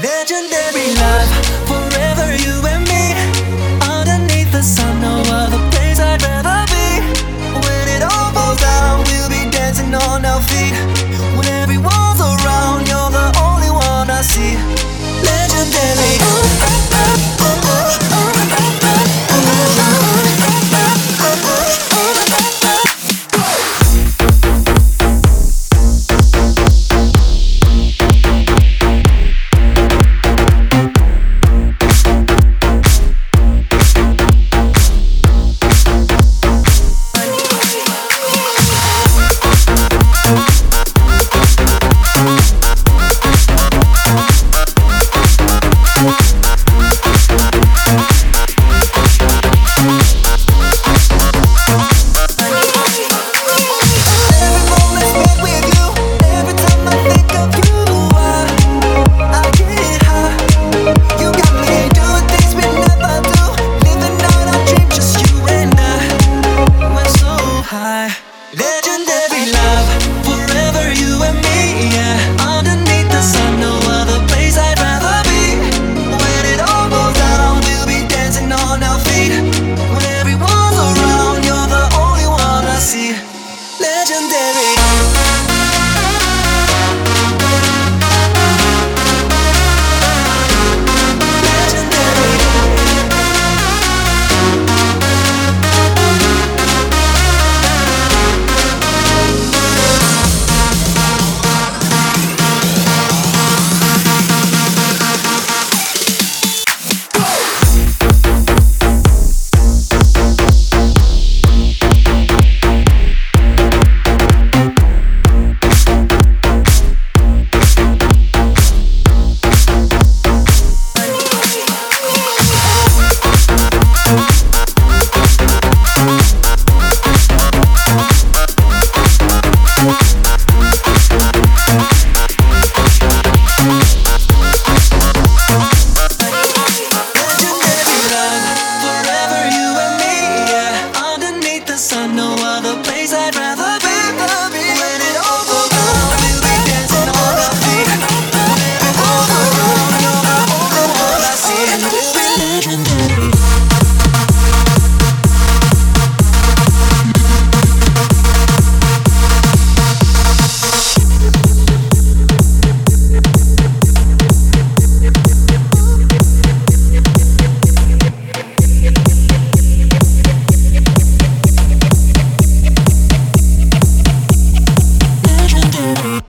Legendary love. 되는데